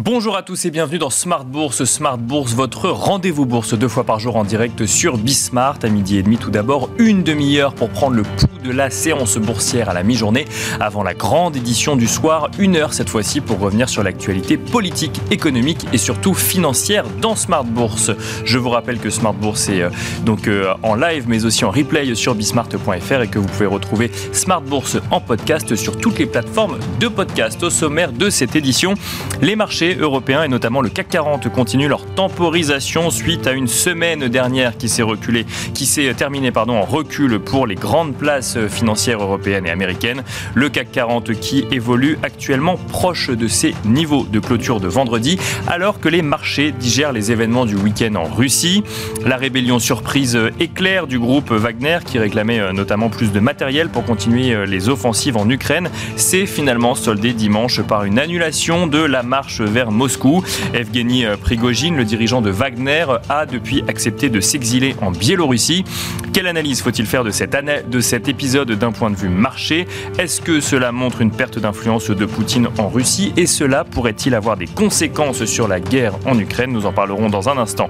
Bonjour à tous et bienvenue dans Smart Bourse. Smart Bourse, votre rendez-vous bourse deux fois par jour en direct sur Bismart à midi et demi. Tout d'abord, une demi-heure pour prendre le pouls de la séance boursière à la mi-journée avant la grande édition du soir. Une heure cette fois-ci pour revenir sur l'actualité politique, économique et surtout financière dans Smart Bourse. Je vous rappelle que Smart Bourse est euh, donc euh, en live mais aussi en replay sur bismart.fr et que vous pouvez retrouver Smart Bourse en podcast sur toutes les plateformes de podcast. Au sommaire de cette édition, les marchés européens et notamment le CAC 40 continuent leur temporisation suite à une semaine dernière qui s'est reculée, qui s'est terminée pardon, en recul pour les grandes places financières européennes et américaines. Le CAC 40 qui évolue actuellement proche de ses niveaux de clôture de vendredi, alors que les marchés digèrent les événements du week-end en Russie. La rébellion surprise éclair du groupe Wagner, qui réclamait euh, notamment plus de matériel pour continuer euh, les offensives en Ukraine, s'est finalement soldée dimanche par une annulation de la marche vers Moscou. Evgeny Prigogine, le dirigeant de Wagner, a depuis accepté de s'exiler en Biélorussie. Quelle analyse faut-il faire de, cette de cet épisode d'un point de vue marché? Est-ce que cela montre une perte d'influence de Poutine en Russie? Et cela pourrait-il avoir des conséquences sur la guerre en Ukraine? Nous en parlerons dans un instant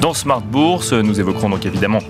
dans Smart Bourse. Nous évoquerons donc évidemment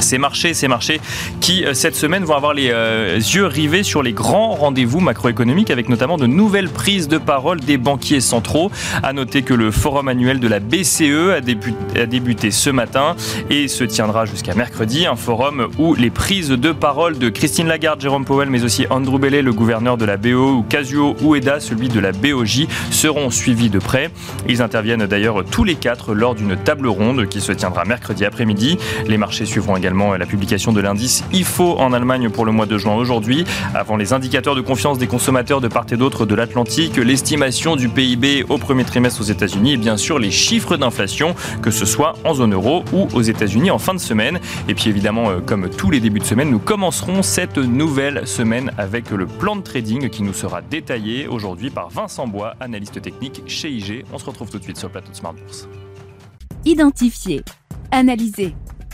ces marchés, ces marchés qui euh, cette semaine vont avoir les euh, yeux rivés sur les grands rendez-vous macroéconomiques avec notamment de nouvelles prises de parole des banquiers centraux. À noter que le forum annuel de la BCE a débuté, a débuté ce matin et se tiendra jusqu'à mercredi. Un forum où les prises de parole de Christine Lagarde, Jérôme Powell, mais aussi Andrew Bellet, le gouverneur de la BO, ou Kazuo Ueda, celui de la BOJ, seront suivis de près. Ils interviennent d'ailleurs tous les quatre lors d'une table ronde qui se tiendra mercredi après-midi. Les marchés suivront également la publication de l'indice IFO en Allemagne pour le mois de juin aujourd'hui. Avant les indicateurs de confiance des consommateurs de part et d'autre de l'Atlantique, l'estimation du PIB au premier trimestre aux États-Unis et bien sûr les chiffres d'inflation, que ce soit en zone euro ou aux États-Unis en fin de semaine. Et puis évidemment, euh, comme tous les débuts de semaine, nous commencerons cette nouvelle semaine avec le plan de trading qui nous sera détaillé aujourd'hui par Vincent Bois, analyste technique chez IG. On se retrouve tout de suite sur le plateau de Smart Bourse. Identifier, analyser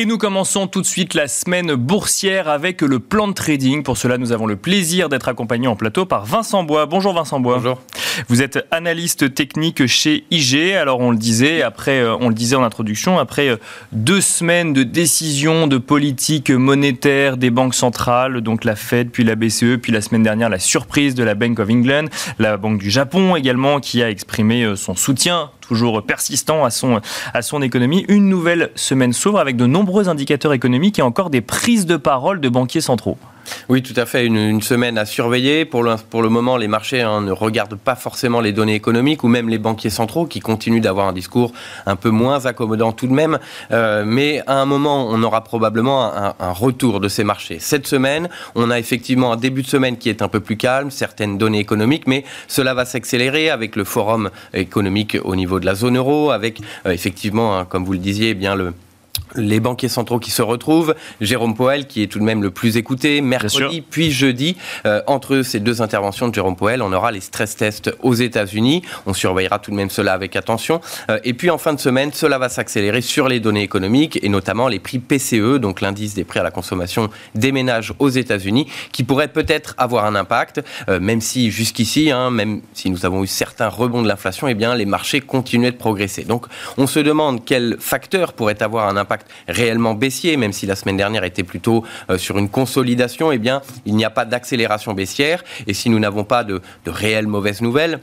Et nous commençons tout de suite la semaine boursière avec le plan de trading. Pour cela, nous avons le plaisir d'être accompagnés en plateau par Vincent Bois. Bonjour Vincent Bois. Bonjour. Vous êtes analyste technique chez IG. Alors on le disait après, euh, on le disait en introduction, après euh, deux semaines de décisions de politique monétaire des banques centrales, donc la Fed, puis la BCE, puis la semaine dernière la surprise de la Bank of England, la Banque du Japon également qui a exprimé euh, son soutien toujours persistant à son, à économie. Une nouvelle semaine s'ouvre avec de nombreux indicateurs économiques et encore des prises de parole de banquiers centraux. Oui, tout à fait. Une, semaine à surveiller. Pour le, pour le moment, les marchés hein, ne regardent pas forcément les données économiques ou même les banquiers centraux qui continuent d'avoir un discours un peu moins accommodant tout de même. Euh, mais à un moment, on aura probablement un, retour de ces marchés. Cette semaine, on a effectivement un début de semaine qui est un peu plus calme, certaines données économiques, mais cela va s'accélérer avec le forum économique au niveau de la zone euro, avec euh, effectivement, hein, comme vous le disiez, eh bien le les banquiers centraux qui se retrouvent, Jérôme Powell qui est tout de même le plus écouté, mercredi puis jeudi, euh, entre ces deux interventions de Jérôme Powell, on aura les stress tests aux États-Unis, on surveillera tout de même cela avec attention, euh, et puis en fin de semaine, cela va s'accélérer sur les données économiques et notamment les prix PCE, donc l'indice des prix à la consommation des ménages aux États-Unis, qui pourrait peut-être avoir un impact, euh, même si jusqu'ici, hein, même si nous avons eu certains rebonds de l'inflation, eh bien les marchés continuaient de progresser. Donc on se demande quel facteur pourrait avoir un impact réellement baissier, même si la semaine dernière était plutôt euh, sur une consolidation, eh bien, il n'y a pas d'accélération baissière. Et si nous n'avons pas de, de réelles mauvaises nouvelles,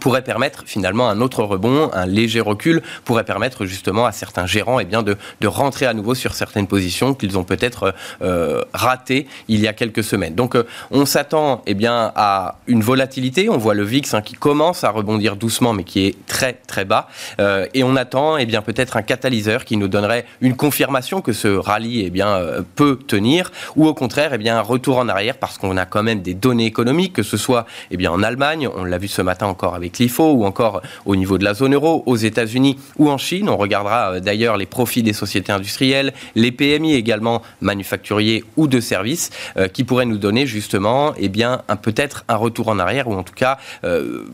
pourrait permettre finalement un autre rebond, un léger recul, pourrait permettre justement à certains gérants eh bien, de, de rentrer à nouveau sur certaines positions qu'ils ont peut-être euh, ratées il y a quelques semaines. Donc euh, on s'attend eh bien, à une volatilité, on voit le VIX hein, qui commence à rebondir doucement mais qui est très très bas, euh, et on attend eh bien, peut-être un catalyseur qui nous donnerait une confirmation que ce rallye eh bien, euh, peut tenir, ou au contraire eh bien, un retour en arrière parce qu'on a quand même des données économiques, que ce soit eh bien, en Allemagne, on l'a vu ce matin encore avec l'IFO ou encore au niveau de la zone euro, aux États-Unis ou en Chine. On regardera euh, d'ailleurs les profits des sociétés industrielles, les PMI également manufacturiers ou de services, euh, qui pourraient nous donner justement, eh bien, peut-être un retour en arrière ou en tout cas euh,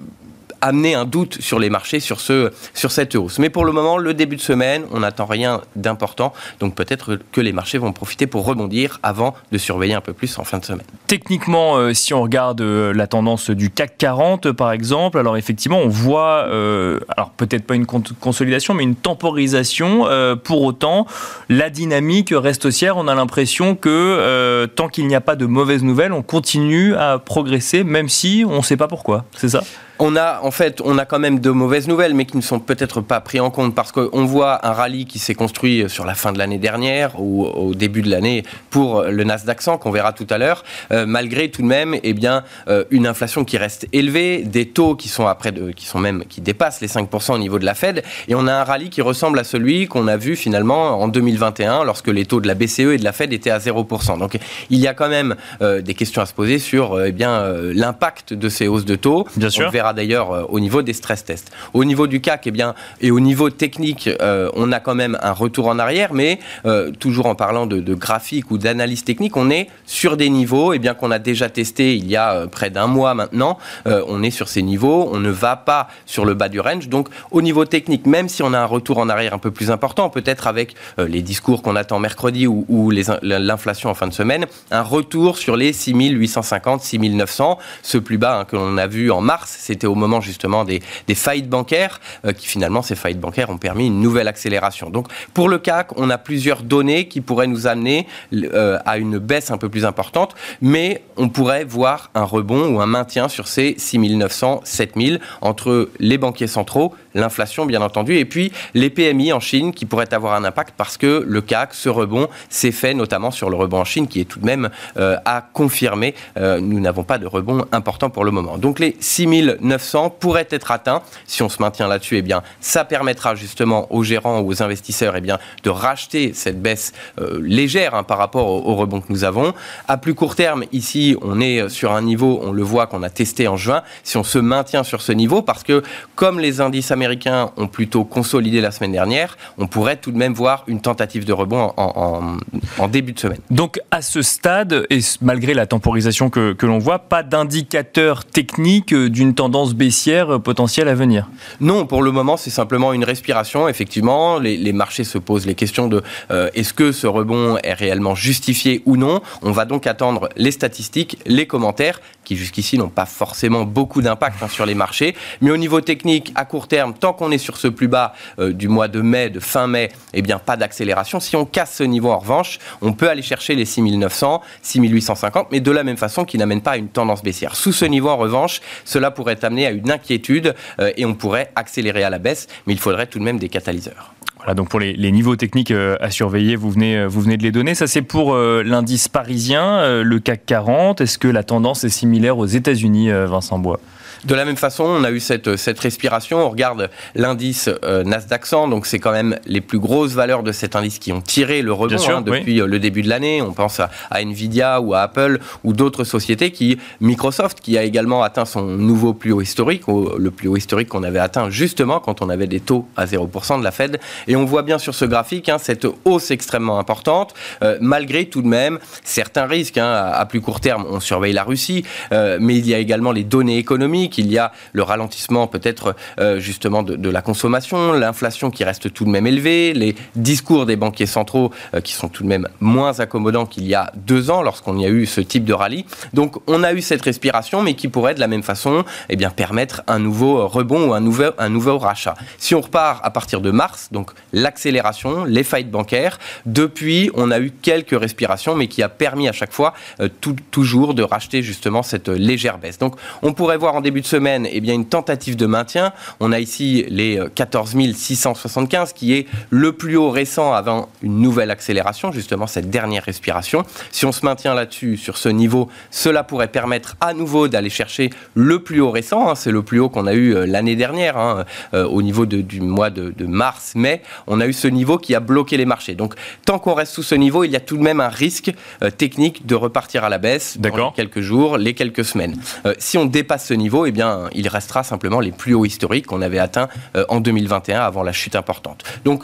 amener un doute sur les marchés sur, ce, sur cette hausse. Mais pour le moment, le début de semaine, on n'attend rien d'important. Donc peut-être que les marchés vont profiter pour rebondir avant de surveiller un peu plus en fin de semaine. Techniquement, euh, si on regarde euh, la tendance du CAC 40 par exemple, alors effectivement on voit, euh, alors peut-être pas une consolidation, mais une temporisation. pour autant, la dynamique reste haussière. On a l'impression que tant qu'il n'y a pas de mauvaises nouvelles, on continue à progresser, même si on ne sait pas pourquoi. C'est ça? On a en fait, on a quand même de mauvaises nouvelles, mais qui ne sont peut-être pas pris en compte parce qu'on voit un rallye qui s'est construit sur la fin de l'année dernière ou au début de l'année pour le Nasdaq 100 qu'on verra tout à l'heure, euh, malgré tout de même, eh bien, euh, une inflation qui reste élevée, des taux qui sont après, de, qui sont même qui dépassent les 5% au niveau de la Fed, et on a un rallye qui ressemble à celui qu'on a vu finalement en 2021 lorsque les taux de la BCE et de la Fed étaient à 0%. Donc il y a quand même euh, des questions à se poser sur eh bien l'impact de ces hausses de taux. Bien sûr verra d'ailleurs euh, au niveau des stress tests. Au niveau du CAC, eh bien, et au niveau technique, euh, on a quand même un retour en arrière, mais euh, toujours en parlant de, de graphique ou d'analyse technique, on est sur des niveaux, et eh bien qu'on a déjà testé il y a près d'un mois maintenant. on est sur ces niveaux, on ne va pas sur le bas du range. Donc, au niveau technique, même si on a un retour en arrière un peu plus important, peut-être avec les discours qu'on attend mercredi ou, l'inflation en fin de semaine, un retour sur les 6850, 6900, ce plus bas hein, que l'on a vu en mars, c'était au moment justement des, des faillites bancaires, euh, qui finalement, ces faillites bancaires ont permis une nouvelle accélération. Donc pour le CAC, on a plusieurs données qui pourraient nous amener euh, à une baisse un peu plus importante, mais on pourrait voir un rebond ou un maintien sur ces 6900, 7000 entre les banquiers centraux, l'inflation bien entendu, et puis les PMI en Chine qui pourraient avoir un impact parce que le CAC, ce rebond, s'est fait notamment sur le rebond en Chine qui est tout de même euh, à confirmer. nous n'avons pas de rebond important pour le moment. Donc les 6900 pourraient être atteints. Si on se maintient là-dessus, eh bien, ça permettra justement aux gérants ou aux investisseurs eh bien, de racheter cette baisse euh, légère hein, par rapport au, rebond que nous avons. À plus court terme, ici, on est sur un niveau, on le voit qu'on a testé en juin. Si on se maintient sur ce niveau, parce que comme les indices américains ont plutôt consolidé la semaine dernière, on pourrait tout de même voir une tentative de rebond en, début de semaine. Donc à ce stade, et malgré la temporisation que, que l'on voit, pas d'indicateur technique d'une tendance baissière potentielle à venir Non, pour le moment, c'est simplement une respiration. Effectivement, les, marchés se posent les questions de euh, est-ce que ce rebond est réellement justifié ou non. On va donc attendre les statistiques, les commentaires qui jusqu'ici n'ont pas forcément beaucoup d'impact hein, sur les marchés. Mais au niveau technique, à court terme, tant qu'on est sur ce plus bas euh, du mois de mai, de fin mai, eh bien pas d'accélération. Si on casse ce niveau en revanche, on peut aller chercher les 6900, 6850, mais de la même façon qui n'amène pas à une tendance baissière. Sous ce niveau en revanche, cela pourrait amener à une inquiétude euh, et on pourrait accélérer à la baisse, mais il faudrait tout de même des catalyseurs. Voilà, donc pour les, niveaux techniques euh, à surveiller, vous venez, vous venez de les donner. Ça, c'est pour l'indice parisien, le CAC 40. Est-ce que la tendance est similaire aux États-Unis, Vincent Bois? De la même façon, on a eu cette, cette respiration. On regarde l'indice euh, Nasdaq 100, donc c'est quand même les plus grosses valeurs de cet indice qui ont tiré le rebond hein, depuis euh, le début de l'année. On pense à, Nvidia ou à Apple ou d'autres sociétés qui, Microsoft, qui a également atteint son nouveau plus haut historique, le plus haut historique qu'on avait atteint justement quand on avait des taux à 0% de la Fed. Et on voit bien sur ce graphique hein, cette hausse extrêmement importante, euh, malgré tout de même certains risques. Hein, à, plus court terme, on surveille la Russie, mais il y a également les données économiques qu'il y a le ralentissement peut-être euh, justement de, la consommation, l'inflation qui reste tout de même élevée, les discours des banquiers centraux euh, qui sont tout de même moins accommodants qu'il y a deux ans lorsqu'on y a eu ce type de rallye. Donc on a eu cette respiration, mais qui pourrait de la même façon eh bien, permettre un nouveau rebond ou un nouveau, un nouveau rachat. Si on repart à partir de mars, donc l'accélération, les faillites bancaires, depuis on a eu quelques respirations, mais qui a permis à chaque fois euh, toujours de racheter justement cette légère baisse. Donc on pourrait voir en début de semaine, eh bien, une tentative de maintien. On a ici les 14 euh, 675, qui est le plus haut récent avant une nouvelle accélération, justement cette dernière respiration. Si on se maintient là-dessus, sur ce niveau, cela pourrait permettre à nouveau d'aller chercher le plus haut récent. Hein. C'est le plus haut qu'on a eu euh, l'année dernière, hein, euh, au niveau du mois de, mars-mai. On a eu ce niveau qui a bloqué les marchés. Donc, tant qu'on reste sous ce niveau, il y a tout de même un risque technique de repartir à la baisse dans les quelques jours, les quelques semaines. si on dépasse ce niveau, eh bien, il restera simplement les plus hauts historiques qu'on avait atteints en 2021 avant la chute importante. Donc,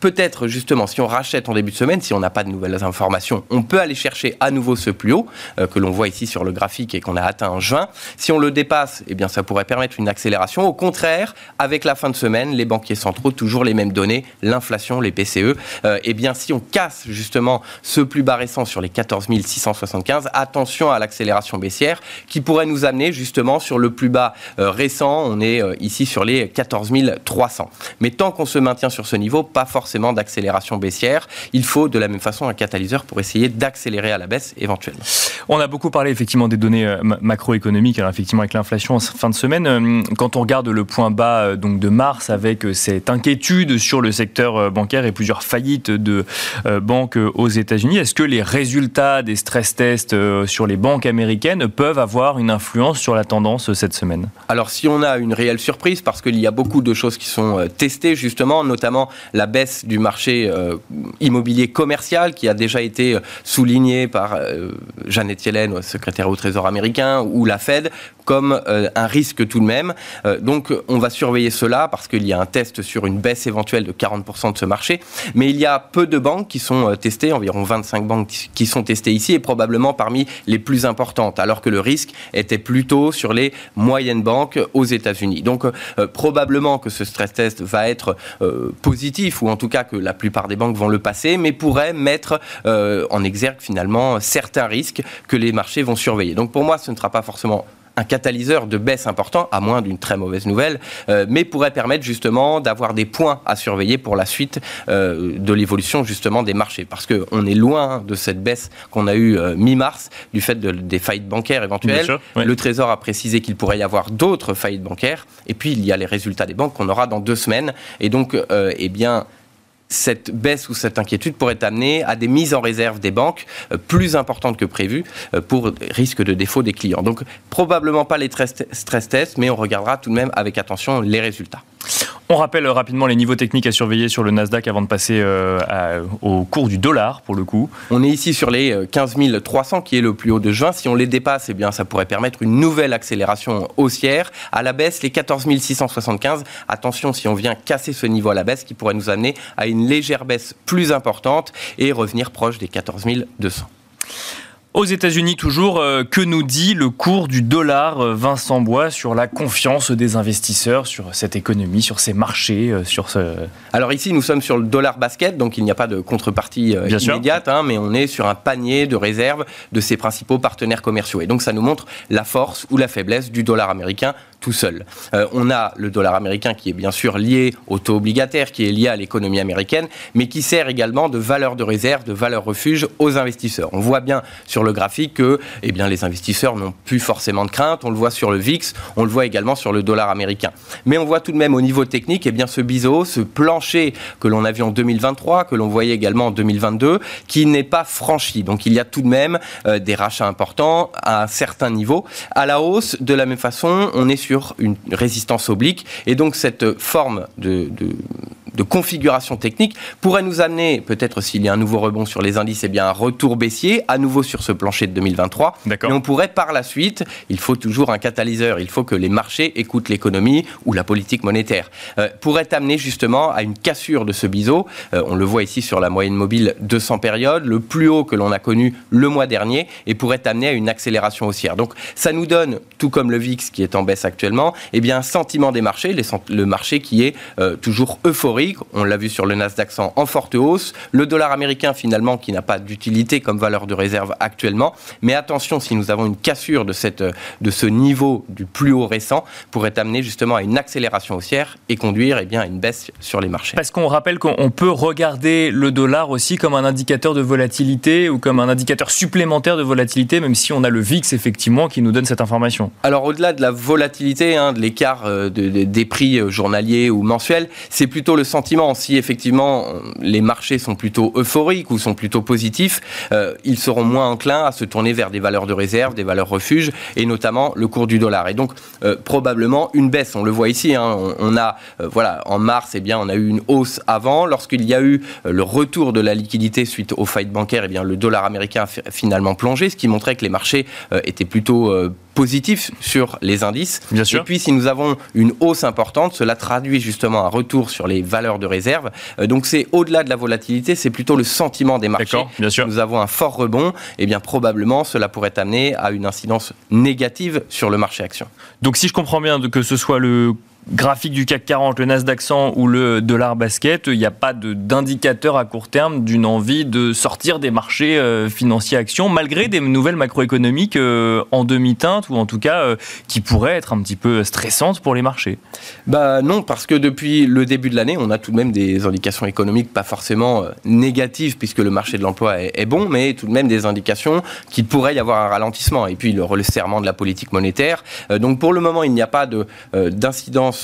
peut-être justement, si on rachète en début de semaine, si on n'a pas de nouvelles informations, on peut aller chercher à nouveau ce plus haut que l'on voit ici sur le graphique et qu'on a atteint en juin. Si on le dépasse, eh bien, ça pourrait permettre une accélération. Au contraire, avec la fin de semaine, les banquiers centraux, toujours les mêmes données, l'inflation, les PCE, eh bien, si on casse justement ce plus bas récent sur les 14 675, attention à l'accélération baissière qui pourrait nous amener justement sur le plus bas euh, récent. On est euh, ici sur les 14 300. Mais tant qu'on se maintient sur ce niveau, pas forcément d'accélération baissière. Il faut de la même façon un catalyseur pour essayer d'accélérer à la baisse éventuellement. On a beaucoup parlé effectivement des données euh, macroéconomiques, alors effectivement avec l'inflation en fin de semaine. Quand on regarde le point bas donc de mars avec cette inquiétude sur le secteur bancaire et plusieurs faillites de banques aux États-Unis, est-ce que les résultats des stress tests sur les banques américaines peuvent avoir une influence sur la tendance cette semaine Alors si on a une réelle surprise, parce qu'il y a beaucoup de choses qui sont euh, testées justement, notamment la baisse du marché euh, immobilier commercial qui a déjà été euh, soulignée par Janet Yellen, secrétaire au Trésor américain, ou la Fed, comme un risque tout de même. donc on va surveiller cela parce qu'il y a un test sur une baisse éventuelle de 40% de ce marché. Mais il y a peu de banques qui sont testées, environ 25 banques qui sont testées ici et probablement parmi les plus importantes, alors que le risque était plutôt sur les moyennes banques aux États-Unis. Donc euh, probablement que ce stress test va être euh, positif, ou en tout cas que la plupart des banques vont le passer, mais pourrait mettre euh, en exergue finalement certains risques que les marchés vont surveiller. Donc pour moi, ce ne sera pas forcément un catalyseur de baisse important, à moins d'une très mauvaise nouvelle, euh, mais pourrait permettre justement d'avoir des points à surveiller pour la suite euh, de l'évolution justement des marchés. Parce qu'on est loin de cette baisse qu'on a eue euh, mi-mars du fait de, des faillites bancaires éventuelles. Le Trésor a précisé qu'il pourrait y avoir d'autres faillites bancaires. Et puis il y a les résultats des banques qu'on aura dans deux semaines. Et donc, eh bien, cette baisse ou cette inquiétude pourrait amener à des mises en réserve des banques euh, plus importantes que prévues euh, pour risque de défaut des clients. Donc probablement pas les stress tests, mais on regardera tout de même avec attention les résultats. On rappelle rapidement les niveaux techniques à surveiller sur le Nasdaq avant de passer euh, au cours du dollar pour le coup. On est ici sur les 15 300 qui est le plus haut de juin. Si on les dépasse, eh bien, ça pourrait permettre une nouvelle accélération haussière. À la baisse, les 14 675. Attention si on vient casser ce niveau à la baisse qui pourrait nous amener à une légère baisse plus importante et revenir proche des 14 200. Aux États-Unis, toujours, euh, que nous dit le cours du dollar, euh, Vincent Bois, sur la confiance des investisseurs, sur cette économie, sur ces marchés, euh, sur ce... Alors ici, nous sommes sur le dollar basket, donc il n'y a pas de contrepartie immédiate, hein, mais on est sur un panier de réserve de ses principaux partenaires commerciaux. Et donc ça nous montre la force ou la faiblesse du dollar américain tout seul. on a le dollar américain qui est bien sûr lié au taux obligataire, qui est lié à l'économie américaine, mais qui sert également de valeur de réserve, de valeur refuge aux investisseurs. On voit bien sur le le graphique que eh bien, les investisseurs n'ont plus forcément de crainte. On le voit sur le VIX, on le voit également sur le dollar américain. Mais on voit tout de même au niveau technique eh bien, ce biseau, ce plancher que l'on a vu en 2023, que l'on voyait également en 2022, qui n'est pas franchi. Donc il y a tout de même euh, des rachats importants à un certain niveau. À la hausse, de la même façon, on est sur une résistance oblique. Et donc cette forme de, de configuration technique pourrait nous amener, peut-être s'il y a un nouveau rebond sur les indices, eh bien un retour baissier, à nouveau sur ce plancher de 2023. Et on pourrait par la suite, il faut toujours un catalyseur, il faut que les marchés écoutent l'économie ou la politique monétaire, euh, pourrait amener justement à une cassure de ce biseau. Euh, on le voit ici sur la moyenne mobile 200 périodes, le plus haut que l'on a connu le mois dernier, et pourrait amener à une accélération haussière. Donc ça nous donne, tout comme le VIX qui est en baisse actuellement, eh bien un sentiment des marchés, le marché qui est euh, toujours euphorique on l'a vu sur le Nasdaq 100 en forte hausse. Le dollar américain, finalement, qui n'a pas d'utilité comme valeur de réserve actuellement. Mais attention, si nous avons une cassure de, cette, de ce niveau du plus haut récent, pourrait amener justement à une accélération haussière et conduire eh bien, à une baisse sur les marchés. Parce qu'on rappelle qu'on peut regarder le dollar aussi comme un indicateur de volatilité ou comme un indicateur supplémentaire de volatilité, même si on a le VIX effectivement qui nous donne cette information. Alors au-delà de la volatilité, hein, de l'écart euh, des prix euh, journaliers ou mensuels, c'est plutôt le sentiment. Si effectivement les marchés sont plutôt euphoriques ou sont plutôt positifs, euh, ils seront moins enclins à se tourner vers des valeurs de réserve, des valeurs refuges, et notamment le cours du dollar. Et donc euh, probablement une baisse. On le voit ici. Hein. on, a euh, voilà en mars, eh bien on a eu une hausse avant. Lorsqu'il y a eu le retour de la liquidité suite aux faillites bancaires, eh bien le dollar américain a finalement plongé, ce qui montrait que les marchés étaient plutôt positif sur les indices. Bien sûr. Et puis, si nous avons une hausse importante, cela traduit justement un retour sur les valeurs de réserve. Euh, donc, c'est au-delà de la volatilité, c'est plutôt le sentiment des marchés. Bien sûr. Nous avons un fort rebond. Et eh bien, probablement, cela pourrait amener à une incidence négative sur le marché action. Donc, si je comprends bien, que ce soit le graphique du CAC 40, le Nasdaq 100 ou le dollar basket, il n'y a pas d'indicateur à court terme d'une envie de sortir des marchés euh, financiers actions, malgré des nouvelles macroéconomiques euh, en demi-teinte, ou en tout cas euh, qui pourraient être un petit peu stressantes pour les marchés Bah non, parce que depuis le début de l'année, on a tout de même des indications économiques pas forcément négatives, puisque le marché de l'emploi est, bon, mais tout de même des indications qu'il pourrait y avoir un ralentissement. Et puis le resserrement de la politique monétaire. donc pour le moment, il n'y a pas d'incidence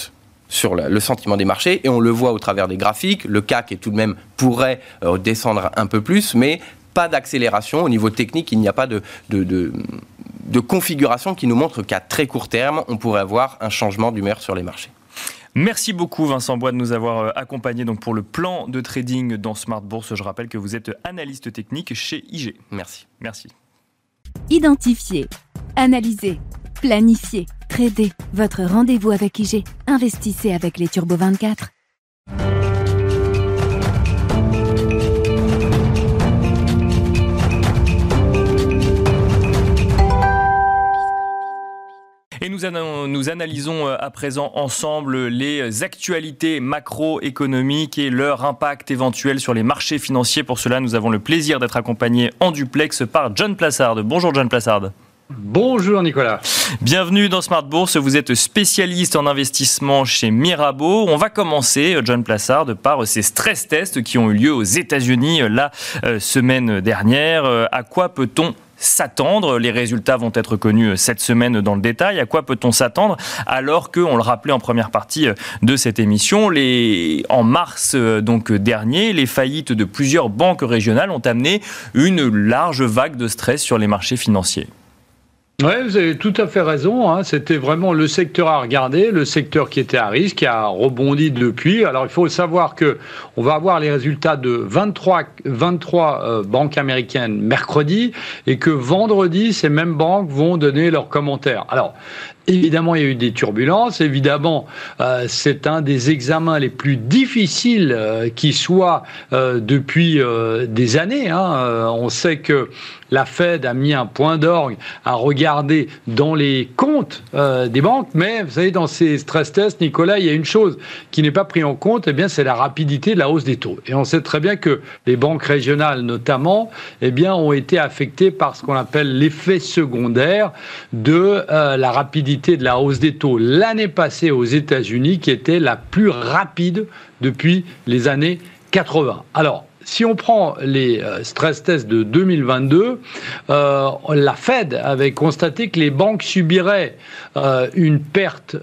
sur le sentiment des marchés et on le voit au travers des graphiques. Le CAC est tout de même pourrait euh, descendre un peu plus, mais pas d'accélération au niveau technique. Il n'y a pas de, de, configuration qui nous montre qu'à très court terme, on pourrait avoir un changement d'humeur sur les marchés. Merci beaucoup Vincent Bois de nous avoir euh, accompagnés donc pour le plan de trading dans Smart Bourse. Je rappelle que vous êtes analyste technique chez IG. Merci. Merci. Identifier, analyser, planifier Tradez, votre rendez-vous avec IG. Investissez avec les Turbo 24. Et nous, analysons euh, à présent ensemble les actualités macroéconomiques et leur impact éventuel sur les marchés financiers. Pour cela, nous avons le plaisir d'être accompagnés en duplex par John Plassard. Bonjour John Plassard. Bonjour Nicolas. Bienvenue dans Smart Bourse. Vous êtes spécialiste en investissement chez Mirabeau. On va commencer, John Plassard, par ces stress tests qui ont eu lieu aux États-Unis euh, la euh, semaine dernière. Euh, à quoi peut-on s'attendre? Les résultats vont être connus cette semaine dans le détail. À quoi peut-on s'attendre alors que, on le rappelait en première partie de cette émission, en mars donc dernier, les faillites de plusieurs banques régionales ont amené une large vague de stress sur les marchés financiers? Oui, vous avez tout à fait raison. Hein. C'était vraiment le secteur à regarder, le secteur qui était à risque, qui a rebondi depuis. Alors il faut savoir que on va avoir les résultats de 23, 23 euh, banques américaines mercredi et que vendredi, ces mêmes banques vont donner leurs commentaires. Alors Évidemment, il y a eu des turbulences. Évidemment, euh, c'est un des examens les plus difficiles euh, qui soit euh, depuis des années. Hein. on sait que la Fed a mis un point d'orgue à regarder dans les comptes des banques, mais vous savez, dans ces stress tests, Nicolas, il y a une chose qui n'est pas prise en compte, eh bien, c'est la rapidité de la hausse des taux. Et on sait très bien que les banques régionales, notamment, eh bien, ont été affectées par ce qu'on appelle l'effet secondaire de la rapidité de la hausse des taux l'année passée aux États-Unis qui était la plus rapide depuis les années 80. Alors, si on prend les euh, stress tests de 2022, euh, la Fed avait constaté que les banques subiraient euh, une perte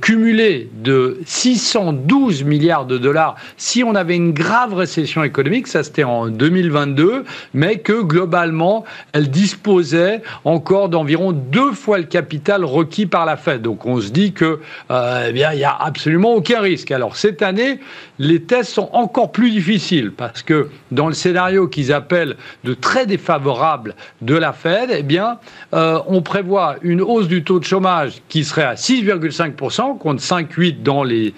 cumulée de 612 milliards de dollars si on avait une grave récession économique, ça c'était en 2022, mais que globalement, elles disposaient encore d'environ deux fois le capital requis par la Fed. Donc on se dit que eh bien il n'y a absolument aucun risque. Alors cette année, les tests sont encore plus difficiles que dans le scénario qu'ils appellent de très défavorable de la Fed, eh bien, euh, on prévoit une hausse du taux de chômage qui serait à 6,5% contre 5,8 dans les,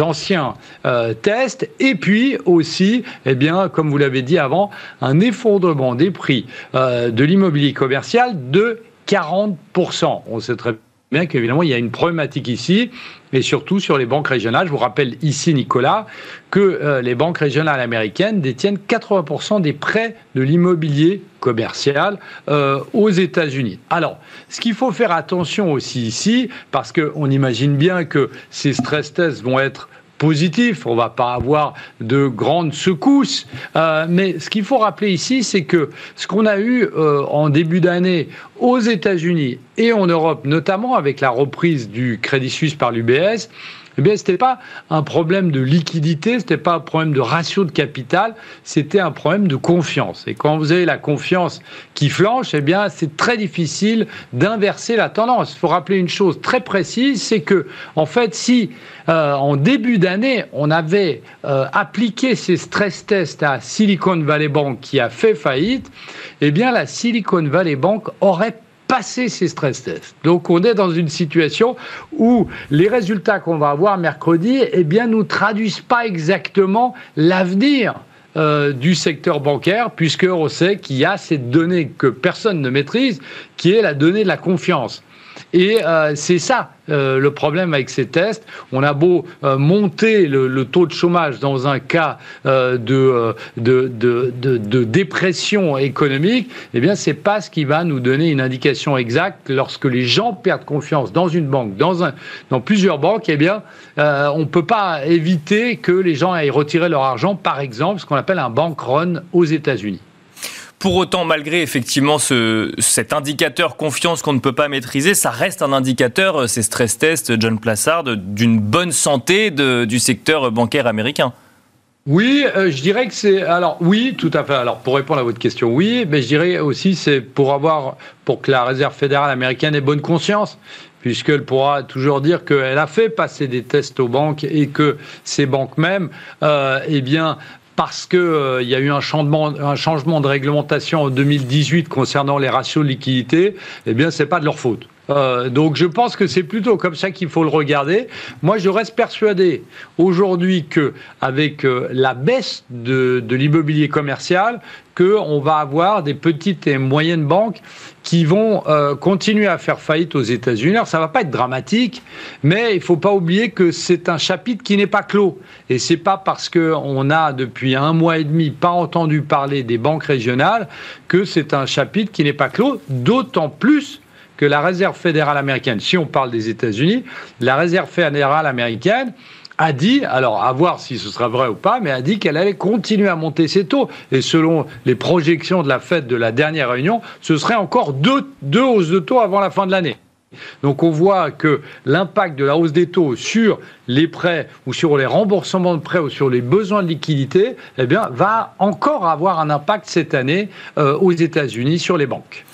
anciens euh, tests, et puis aussi, eh bien, comme vous l'avez dit avant, un effondrement des prix euh, de l'immobilier commercial de 40%. On sait très bien qu'évidemment, il y a une problématique ici, et surtout sur les banques régionales. Je vous rappelle ici, Nicolas, que euh, les banques régionales américaines détiennent 80% des prêts de l'immobilier commercial euh, aux États-Unis. Alors, ce qu'il faut faire attention aussi ici, parce qu'on imagine bien que ces stress tests vont être positif, on va pas avoir de grandes secousses. Euh, mais ce qu'il faut rappeler ici, c'est que ce qu'on a eu euh, en début d'année aux États-Unis et en Europe, notamment avec la reprise du Crédit Suisse par l'UBS, eh bien, ce n'était pas un problème de liquidité, ce n'était pas un problème de ratio de capital, c'était un problème de confiance. Et quand vous avez la confiance qui flanche, eh bien, c'est très difficile d'inverser la tendance. Il faut rappeler une chose très précise, c'est que, en fait, si euh, en début d'année, on avait euh, appliqué ces stress tests à Silicon Valley Bank qui a fait faillite, eh bien, la Silicon Valley Bank aurait passer ces stress tests. Donc on est dans une situation où les résultats qu'on va avoir mercredi, eh bien, nous traduisent pas exactement l'avenir euh, du secteur bancaire, puisque on sait qu'il y a cette donnée que personne ne maîtrise, qui est la donnée de la confiance. Et euh, c'est ça euh, le problème avec ces tests. On a beau euh, monter le, taux de chômage dans un cas de, de, dépression économique, eh bien, c'est pas ce qui va nous donner une indication exacte. Lorsque les gens perdent confiance dans une banque, dans, un, dans plusieurs banques, eh bien, on ne peut pas éviter que les gens aillent retirer leur argent, par exemple, ce qu'on appelle un bank run aux États-Unis. Pour autant, malgré effectivement ce, cet indicateur confiance qu'on ne peut pas maîtriser, ça reste un indicateur, euh, ces stress tests, John Plassard, d'une bonne santé du secteur bancaire américain. Oui, euh, je dirais que c'est. Alors oui, tout à fait. Alors pour répondre à votre question, oui, mais je dirais aussi c'est pour avoir pour que la Réserve fédérale américaine ait bonne conscience puisqu'elle pourra toujours dire qu'elle a fait passer des tests aux banques et que ces banques mêmes, euh, eh bien, parce qu'il euh, y a eu un changement, de réglementation en 2018 concernant les ratios de liquidité, eh bien, c'est pas de leur faute. Euh, donc je pense que c'est plutôt comme ça qu'il faut le regarder. Moi, je reste persuadé aujourd'hui que avec euh, la baisse de, l'immobilier commercial, qu'on va avoir des petites et moyennes banques qui vont euh, continuer à faire faillite aux États-Unis. Alors ça va pas être dramatique, mais il faut pas oublier que c'est un chapitre qui n'est pas clos. Et c'est pas parce qu'on a depuis un mois et demi pas entendu parler des banques régionales que c'est un chapitre qui n'est pas clos. D'autant plus que la Réserve fédérale américaine, si on parle des États-Unis, la Réserve fédérale américaine a dit, alors à voir si ce sera vrai ou pas, mais a dit qu'elle allait continuer à monter ses taux. Et selon les projections de la Fed de la dernière réunion, ce serait encore deux, hausses de taux avant la fin de l'année. Donc on voit que l'impact de la hausse des taux sur les prêts ou sur les remboursements de prêts ou sur les besoins de liquidité, eh bien, va encore avoir un impact cette année euh, aux États-Unis sur les banques.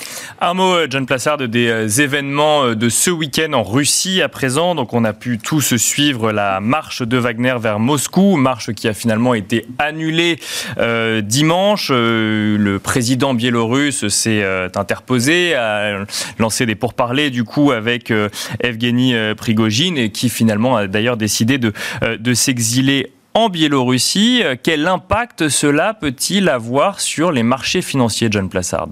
Un mot, euh, John Plassard, des euh, événements euh, de ce week-end en Russie à présent. Donc, on a pu tous suivre la marche de Wagner vers Moscou, marche qui a finalement été annulée dimanche. le président biélorusse s'est interposé, a lancé des pourparlers du coup avec Evgeny Prigogine et qui finalement a d'ailleurs décidé de, de s'exiler en Biélorussie. Quel impact cela peut-il avoir sur les marchés financiers, John Plassard?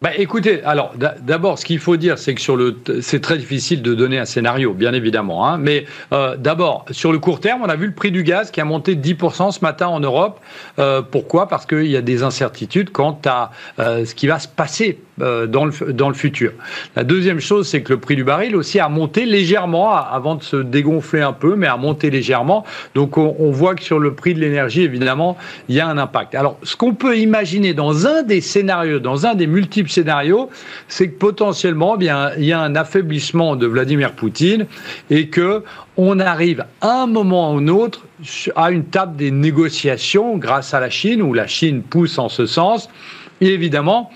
Bah, écoutez, alors d'abord, ce qu'il faut dire, c'est que sur le, c'est très difficile de donner un scénario, bien évidemment. Hein, mais euh, d'abord, sur le court terme, on a vu le prix du gaz qui a monté de 10% ce matin en Europe. Euh, pourquoi? Parce qu'il y a des incertitudes quant à euh, ce qui va se passer dans, le, dans le futur. La deuxième chose, c'est que le prix du baril aussi a monté légèrement avant de se dégonfler un peu, mais a monté légèrement. Donc on, voit que sur le prix de l'énergie, évidemment, il y a un impact. Alors, ce qu'on peut imaginer dans un des scénarios, dans un des multiples scénario, c'est que potentiellement, eh bien, il y a un affaiblissement de Vladimir Poutine et que on arrive à un moment ou un autre à une table des négociations grâce à la Chine, où la Chine pousse en ce sens. Et évidemment,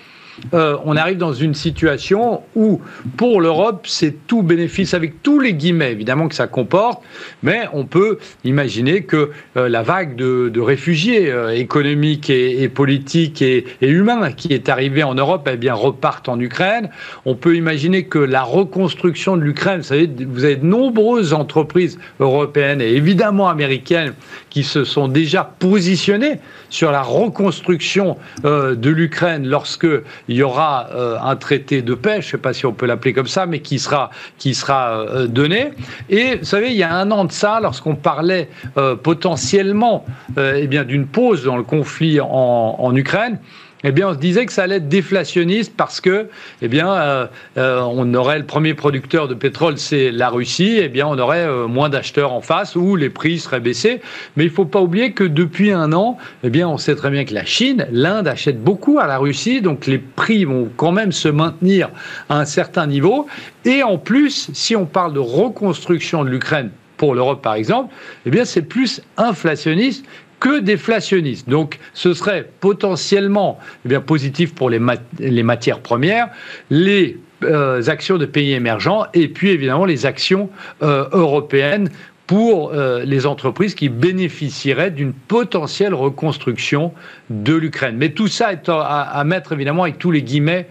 euh, on arrive dans une situation où, pour l'Europe, c'est tout bénéfice avec tous les guillemets, évidemment, que ça comporte, mais on peut imaginer que euh, la vague de, réfugiés euh, économiques et, politiques et, humains qui est arrivée en Europe, eh reparte en Ukraine. On peut imaginer que la reconstruction de l'Ukraine, vous savez, vous avez de nombreuses entreprises européennes et évidemment américaines qui se sont déjà positionnées sur la reconstruction de l'Ukraine lorsque il y aura euh, un traité de paix, je ne sais pas si on peut l'appeler comme ça, mais qui sera, qui sera euh, donné. Et vous savez, il y a un an de ça, lorsqu'on parlait euh, potentiellement eh d'une pause dans le conflit en Ukraine, eh bien, on se disait que ça allait être déflationniste parce que, eh bien, euh, euh, on aurait le premier producteur de pétrole, c'est la Russie, eh bien, on aurait euh, moins d'acheteurs en face ou les prix seraient baissés. Mais il ne faut pas oublier que depuis un an, eh bien, on sait très bien que la Chine, l'Inde achète beaucoup à la Russie, donc les prix vont quand même se maintenir à un certain niveau. Et en plus, si on parle de reconstruction de l'Ukraine pour l'Europe par exemple, eh bien c'est plus inflationniste que déflationniste. Donc ce serait potentiellement eh bien, positif pour les, matières premières, les euh, actions de pays émergents et puis évidemment les actions euh, européennes pour euh, les entreprises qui bénéficieraient d'une potentielle reconstruction de l'Ukraine. Mais tout ça est à, mettre évidemment avec tous les guillemets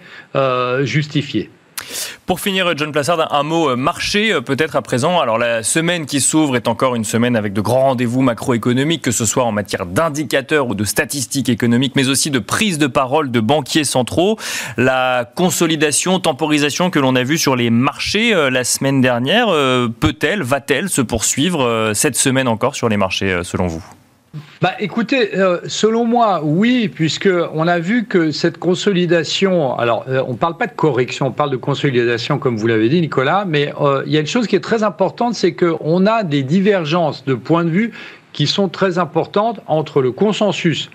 justifiés. Pour finir, John Plassard, un mot euh, marché euh, peut-être à présent. Alors la semaine qui s'ouvre est encore une semaine avec de grands rendez-vous macroéconomiques, que ce soit en matière d'indicateurs ou de statistiques économiques, mais aussi de prise de parole de banquiers centraux. La consolidation, temporisation que l'on a vue sur les marchés euh, la semaine dernière, peut-elle, va-t-elle se poursuivre cette semaine encore sur les marchés selon vous? Bah, écoutez, euh, selon moi, oui, puisque on a vu que cette consolidation. Alors, euh, on ne parle pas de correction, on parle de consolidation, comme vous l'avez dit, Nicolas. Mais euh, il y a une chose qui est très importante, c'est qu'on a des divergences de points de vue qui sont très importantes entre le consensus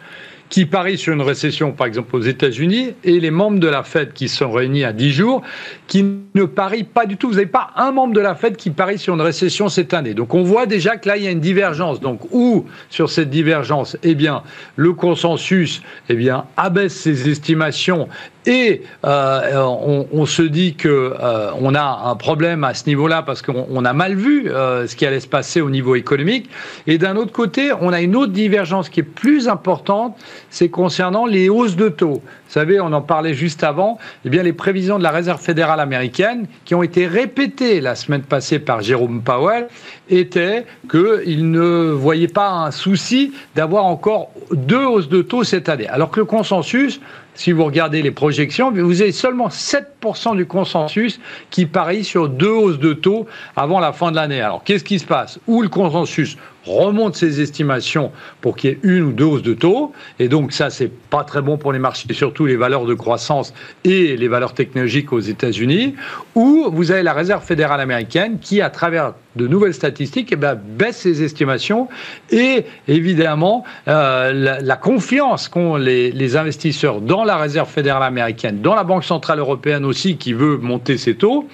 qui parie sur une récession, par exemple aux États-Unis, et les membres de la Fed qui sont réunis à 10 jours, qui ne parient pas du tout. Vous n'avez pas un membre de la Fed qui parie sur une récession cette année. Donc on voit déjà que là, il y a une divergence. Donc où, sur cette divergence, eh bien, le consensus eh bien, abaisse ses estimations et euh, on, se dit que euh, on a un problème à ce niveau-là parce qu'on a mal vu euh, ce qui allait se passer au niveau économique. Et d'un autre côté, on a une autre divergence qui est plus importante, c'est concernant les hausses de taux. Vous savez, on en parlait juste avant. Eh bien, les prévisions de la Réserve fédérale américaine, qui ont été répétées la semaine passée par Jérôme Powell, étaient qu'il ne voyait pas un souci d'avoir encore deux hausses de taux cette année. Alors que le consensus, si vous regardez les projections, vous avez seulement 7% du consensus qui parie sur deux hausses de taux avant la fin de l'année. Alors qu'est-ce qui se passe? Où le consensus remonte ses estimations pour qu'il y ait une ou deux hausses de taux, et donc ça c'est pas très bon pour les marchés, surtout les valeurs de croissance et les valeurs technologiques aux États-Unis, ou vous avez la Réserve fédérale américaine qui, à travers de nouvelles statistiques, eh ben, baisse ses estimations. Et évidemment euh, la, confiance qu'ont les, les, investisseurs dans la Réserve fédérale américaine, dans la Banque centrale européenne aussi qui veut monter ses taux,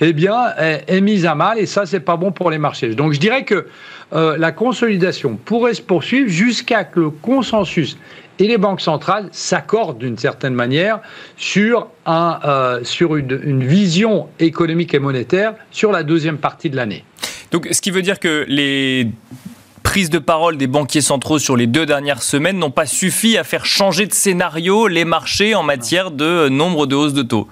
eh bien est, est mise à mal. Et ça c'est pas bon pour les marchés. Donc je dirais que euh, la consolidation pourrait se poursuivre jusqu'à que le consensus et les banques centrales s'accordent d'une certaine manière sur, un, euh, sur une, une, vision économique et monétaire sur la deuxième partie de l'année. Donc, ce qui veut dire que les prises de parole des banquiers centraux sur les deux dernières semaines n'ont pas suffi à faire changer de scénario les marchés en matière de nombre de hausses de taux.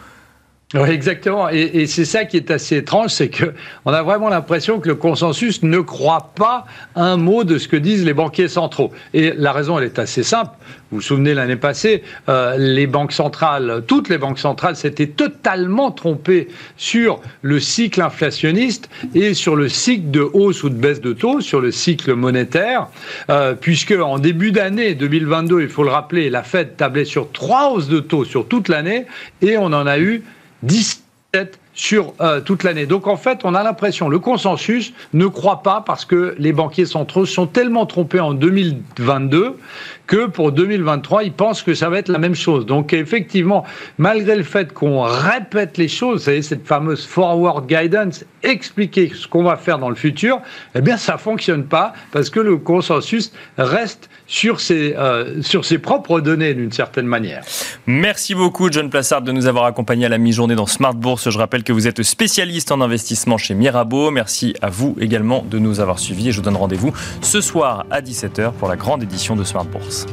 Exactement. Et, c'est ça qui est assez étrange, c'est que on a vraiment l'impression que le consensus ne croit pas un mot de ce que disent les banquiers centraux. Et la raison, elle est assez simple. Vous vous souvenez l'année passée, euh, les banques centrales, toutes les banques centrales s'étaient totalement trompées sur le cycle inflationniste et sur le cycle de hausse ou de baisse de taux, sur le cycle monétaire, euh, puisque en début d'année 2022, il faut le rappeler, la Fed tablait sur trois hausses de taux sur toute l'année et on en a eu 17 sur euh, toute l'année. Donc en fait, on a l'impression, le consensus ne croit pas parce que les banquiers centraux sont tellement trompés en 2022 que pour 2023, ils pensent que ça va être la même chose. Donc effectivement, malgré le fait qu'on répète les choses, vous savez, cette fameuse forward guidance, expliquer ce qu'on va faire dans le futur, eh bien ça fonctionne pas parce que le consensus reste sur ses, euh, sur ses propres données d'une certaine manière. Merci beaucoup John Plassard de nous avoir accompagnés à la mi-journée dans Smart Bourse. Je que vous êtes spécialiste en investissement chez Mirabeau. Merci à vous également de nous avoir suivis et je vous donne rendez-vous ce soir à 17h pour la grande édition de Smart Bourse.